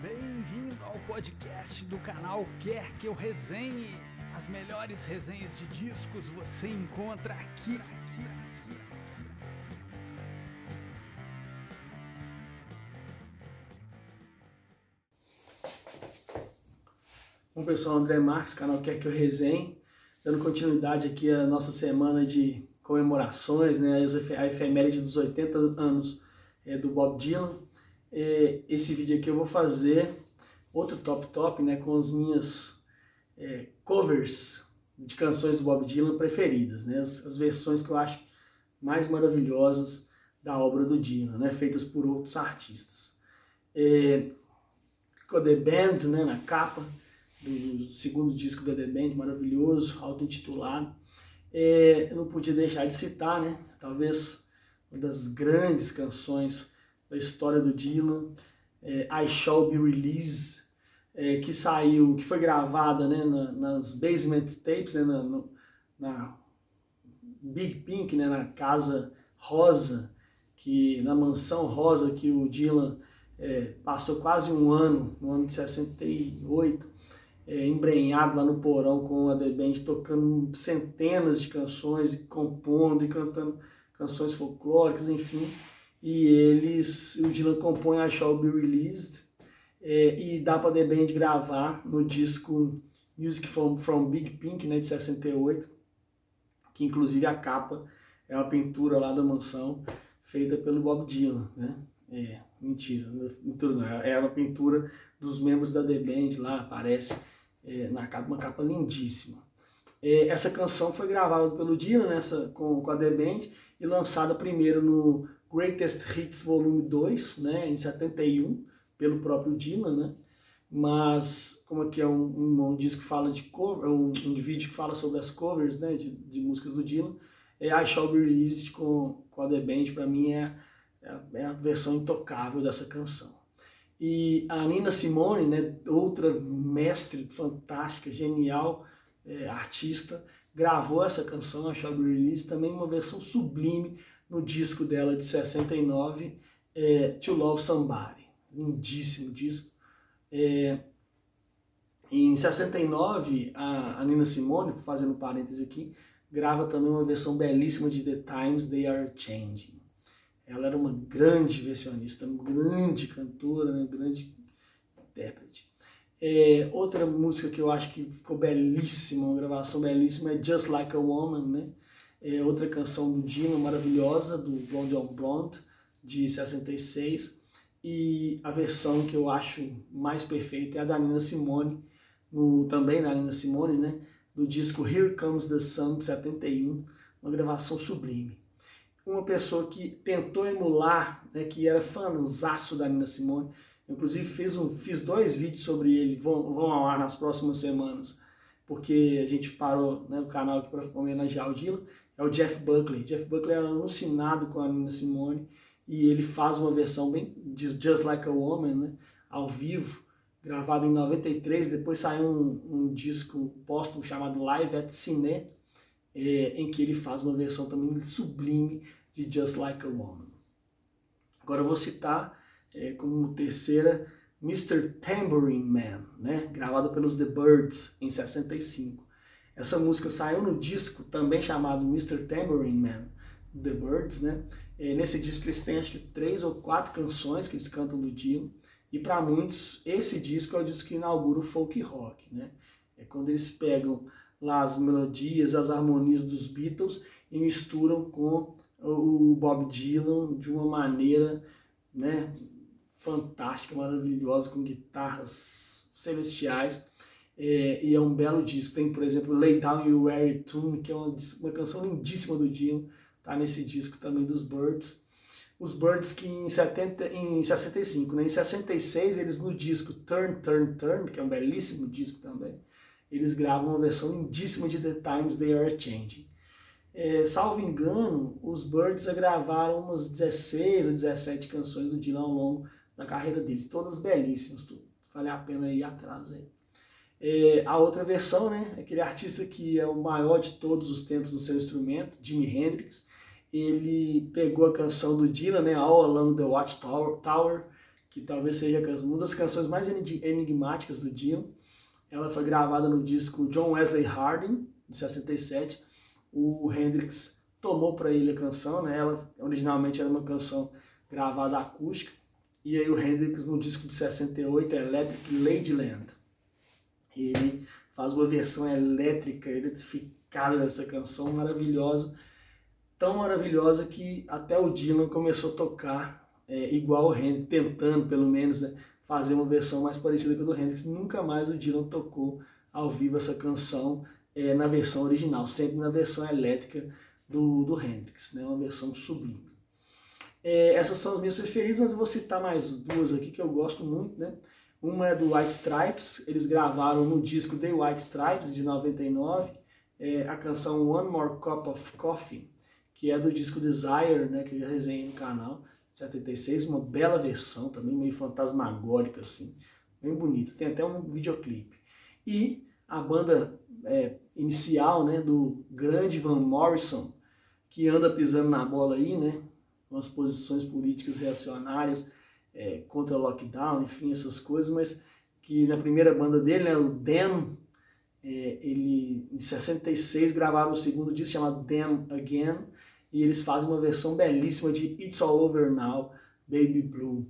Bem-vindo ao podcast do canal Quer Que Eu Resenhe. As melhores resenhas de discos você encontra aqui, aqui, aqui, aqui. Bom pessoal, André Marques, canal Quer Que Eu Resenhe, dando continuidade aqui à nossa semana de comemorações, né, a efeméride dos 80 anos é, do Bob Dylan. É, esse vídeo aqui eu vou fazer outro top top, né, com as minhas é, covers de canções do Bob Dylan preferidas, né, as, as, versões que eu acho mais maravilhosas da obra do Dylan, né, feitas por outros artistas. É, com The Band, né, na capa do segundo disco da The Band, maravilhoso, auto-intitulado. É, eu não podia deixar de citar, né, talvez uma das grandes canções da história do Dylan, é, I Shall Be Released, é, que saiu, que foi gravada né, na, nas Basement Tapes, né, na, no, na, Big Pink, né, na casa rosa, que na mansão rosa que o Dylan é, passou quase um ano, no ano de 68, é, embrenhado lá no porão com a The Band, tocando centenas de canções, e compondo e cantando canções folclóricas, enfim e eles, o Dylan compõe a Shall Be Released é, e dá para The Band gravar no disco Music from, from Big Pink, né, de 68, que inclusive a capa é uma pintura lá da mansão feita pelo Bob Dylan, né? É, mentira, não, é uma pintura dos membros da The Band lá, aparece é, na capa, uma capa lindíssima. É, essa canção foi gravada pelo Dylan nessa, com, com a The Band e lançada primeiro no Greatest Hits Volume 2, né, em 71, pelo próprio Dylan, né? Mas como aqui é um, um, disco que fala de cover, um, um vídeo que fala sobre as covers, né, de, de músicas do Dylan, é I Shall Be Released com, com a The Band, para mim é, é, a, é a versão intocável dessa canção. E a Nina Simone, né, outra mestre fantástica, genial, é, artista, gravou essa canção, a Shall Be Released, também uma versão sublime, no disco dela de 69, é, To Love Somebody. Lindíssimo disco. É, em 69, a, a Nina Simone, fazendo parênteses aqui, grava também uma versão belíssima de The Times They Are Changing. Ela era uma grande versionista, uma grande cantora, né, grande intérprete. É, outra música que eu acho que ficou belíssima, uma gravação belíssima, é Just Like a Woman, né? É outra canção do Dino maravilhosa, do Blonde on Blonde, de 66. E a versão que eu acho mais perfeita é a da Nina Simone, no, também da Nina Simone, né? do disco Here Comes the Sun, de 71, uma gravação sublime. Uma pessoa que tentou emular, né, que era fãzaço da Nina Simone, inclusive fiz, um, fiz dois vídeos sobre ele, vão, vão ao ar nas próximas semanas, porque a gente parou né, o canal aqui para homenagear o Dylan, é o Jeff Buckley. Jeff Buckley é alucinado com a Nina Simone e ele faz uma versão bem de Just Like a Woman, né, ao vivo, gravada em 93. Depois saiu um, um disco póstumo chamado Live at Cine, é, em que ele faz uma versão também sublime de Just Like a Woman. Agora eu vou citar é, como terceira Mr. Tambourine Man, né, gravada pelos The Birds em 65. Essa música saiu no disco também chamado Mr. Tambourine Man, The Birds, né? E nesse disco eles têm acho que três ou quatro canções que eles cantam do Dylan. E para muitos, esse disco é o disco que inaugura o folk rock, né? É quando eles pegam lá as melodias, as harmonias dos Beatles e misturam com o Bob Dylan de uma maneira, né, fantástica, maravilhosa, com guitarras celestiais é, e é um belo disco. Tem, por exemplo, Lay Down You Weary Tune, que é uma, uma canção lindíssima do Dylan, tá nesse disco também dos Birds. Os Birds que em, 70, em 65, né? em 66 eles no disco Turn, Turn, Turn, que é um belíssimo disco também, eles gravam uma versão lindíssima de The Times They Are Changing. É, salvo engano, os Birds gravaram umas 16 ou 17 canções do Dylan ao longo da carreira deles, todas belíssimas, tudo. Vale a pena ir atrás aí. É, a outra versão, né, aquele artista que é o maior de todos os tempos no seu instrumento, Jimi Hendrix, ele pegou a canção do Dylan, né, All Along the Watchtower, Tower, que talvez seja uma das canções mais enigmáticas do Dylan. Ela foi gravada no disco John Wesley Harding, de 67. O Hendrix tomou para ele a canção, né? Ela originalmente era uma canção gravada acústica. E aí o Hendrix no disco de 68, Electric Ladyland. Ele faz uma versão elétrica, eletrificada dessa canção maravilhosa, tão maravilhosa que até o Dylan começou a tocar é, igual o Hendrix, tentando pelo menos né, fazer uma versão mais parecida com a do Hendrix. Nunca mais o Dylan tocou ao vivo essa canção é, na versão original, sempre na versão elétrica do, do Hendrix, né, uma versão sublime. É, essas são as minhas preferidas, mas eu vou citar mais duas aqui que eu gosto muito, né? Uma é do White Stripes, eles gravaram no disco The White Stripes, de 99, é, a canção One More Cup of Coffee, que é do disco Desire, né, que eu já resenhei no canal, 76, uma bela versão também, meio fantasmagórica assim, bem bonito, tem até um videoclipe. E a banda é, inicial, né, do grande Van Morrison, que anda pisando na bola aí, né, com as posições políticas reacionárias é, contra lockdown, enfim, essas coisas, mas que na primeira banda dele, né, o Damn, é, ele em 66 gravaram o segundo disco chamado Damn Again, e eles fazem uma versão belíssima de It's All Over Now, Baby Blue.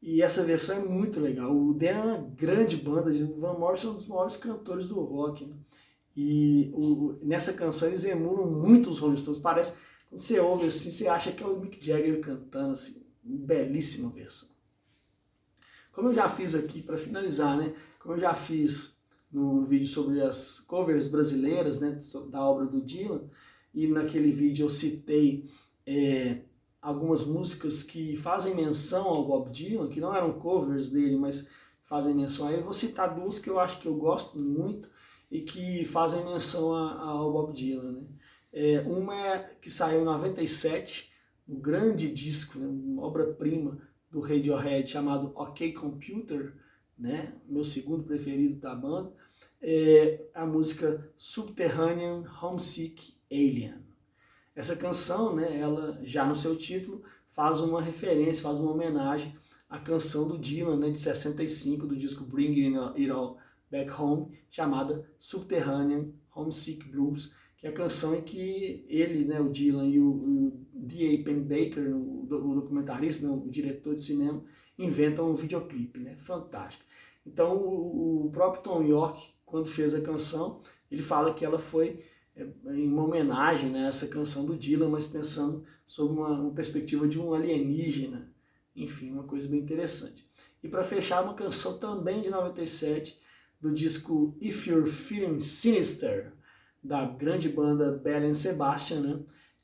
E essa versão é muito legal. O Dan é uma grande banda, de Van Morrison é um dos maiores cantores do rock. Né? E o, nessa canção eles emulam muito os Rolling Stones. Parece, quando você ouve assim, você acha que é o Mick Jagger cantando, assim, belíssima versão. Como eu já fiz aqui, para finalizar, né? Como eu já fiz no vídeo sobre as covers brasileiras, né, da obra do Dylan, e naquele vídeo eu citei é, algumas músicas que fazem menção ao Bob Dylan, que não eram covers dele, mas fazem menção a ele. Vou citar duas que eu acho que eu gosto muito e que fazem menção ao Bob Dylan. Né? É, uma é que saiu em 97, um grande disco, né, uma obra-prima do Radiohead chamado OK Computer, né, meu segundo preferido da banda, é a música Subterranean Homesick Alien. Essa canção, né, ela já no seu título faz uma referência, faz uma homenagem à canção do Dylan, né, de 65, do disco Bring It All Back Home, chamada Subterranean Homesick Blues, que é a canção em que ele, né, o Dylan e o, o D.A. Pennebaker, o, o documentarista, né, o diretor de cinema, inventam um videoclipe, né, fantástico. Então o, o próprio Tom York, quando fez a canção, ele fala que ela foi é, em uma homenagem né, a essa canção do Dylan, mas pensando sob uma, uma perspectiva de um alienígena, enfim, uma coisa bem interessante. E para fechar, uma canção também de 97, do disco If You're Feeling Sinister, da grande banda Bell Sebastian, né?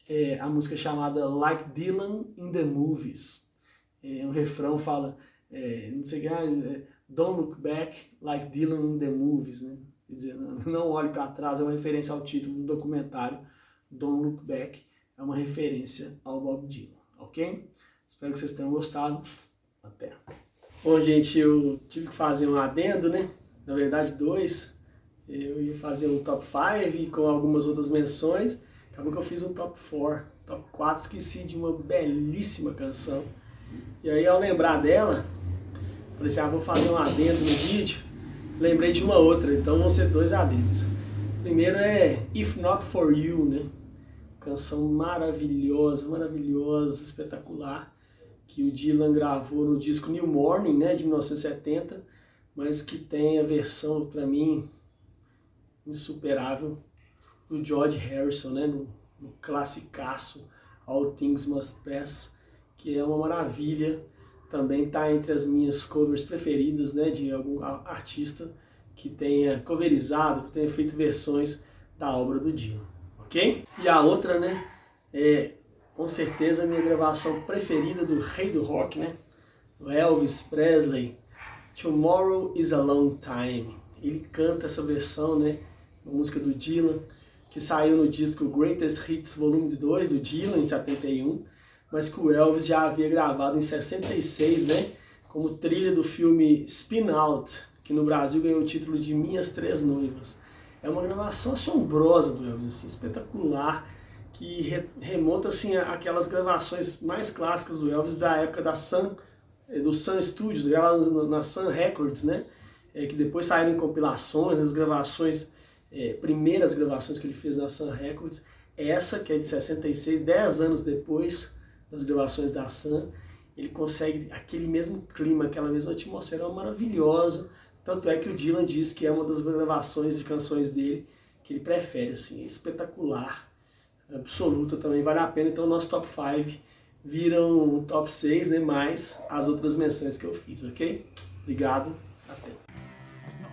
É a música chamada Like Dylan in the Movies. É, um refrão fala, é, não sei ah, é, Don't Look Back Like Dylan in the Movies, né? Quer dizer, não olhe para trás, é uma referência ao título do documentário Don't Look Back, é uma referência ao Bob Dylan, ok? Espero que vocês tenham gostado. Até. Bom, gente, eu tive que fazer um adendo, né? Na verdade, dois. Eu ia fazer um top 5 com algumas outras menções. Acabou que eu fiz um top 4. Top 4, esqueci de uma belíssima canção. E aí, ao lembrar dela, falei assim: ah, vou fazer um adendo no vídeo. Lembrei de uma outra, então vão ser dois adendos. Primeiro é If Not For You, né? Canção maravilhosa, maravilhosa, espetacular, que o Dylan gravou no disco New Morning, né, de 1970, mas que tem a versão, para mim, insuperável do George Harrison, né, no, no classicaço All Things Must Pass, que é uma maravilha, também está entre as minhas covers preferidas, né, de algum artista que tenha coverizado, que tenha feito versões da obra do Dylan, ok? E a outra, né, é com certeza a minha gravação preferida do rei do rock, né, o Elvis Presley, Tomorrow is a Long Time. Ele canta essa versão, né, uma música do Dylan, que saiu no disco Greatest Hits Volume 2 do Dylan em 71, mas que o Elvis já havia gravado em 66, né, como trilha do filme Spin Out, que no Brasil ganhou o título de Minhas Três Noivas. É uma gravação assombrosa do Elvis, assim, espetacular, que remonta assim aquelas gravações mais clássicas do Elvis da época da Sun é, do Sun Studios, gravado na Sun Records, né? É, que depois saíram em compilações, as gravações, é, primeiras gravações que ele fez na Sun Records. Essa, que é de 66, 10 anos depois das gravações da Sun, ele consegue aquele mesmo clima, aquela mesma atmosfera maravilhosa. Tanto é que o Dylan diz que é uma das gravações de canções dele que ele prefere, assim, é espetacular, absoluta também, vale a pena. Então, nosso top 5 viram top 6, né, mais as outras menções que eu fiz, ok? Obrigado, até.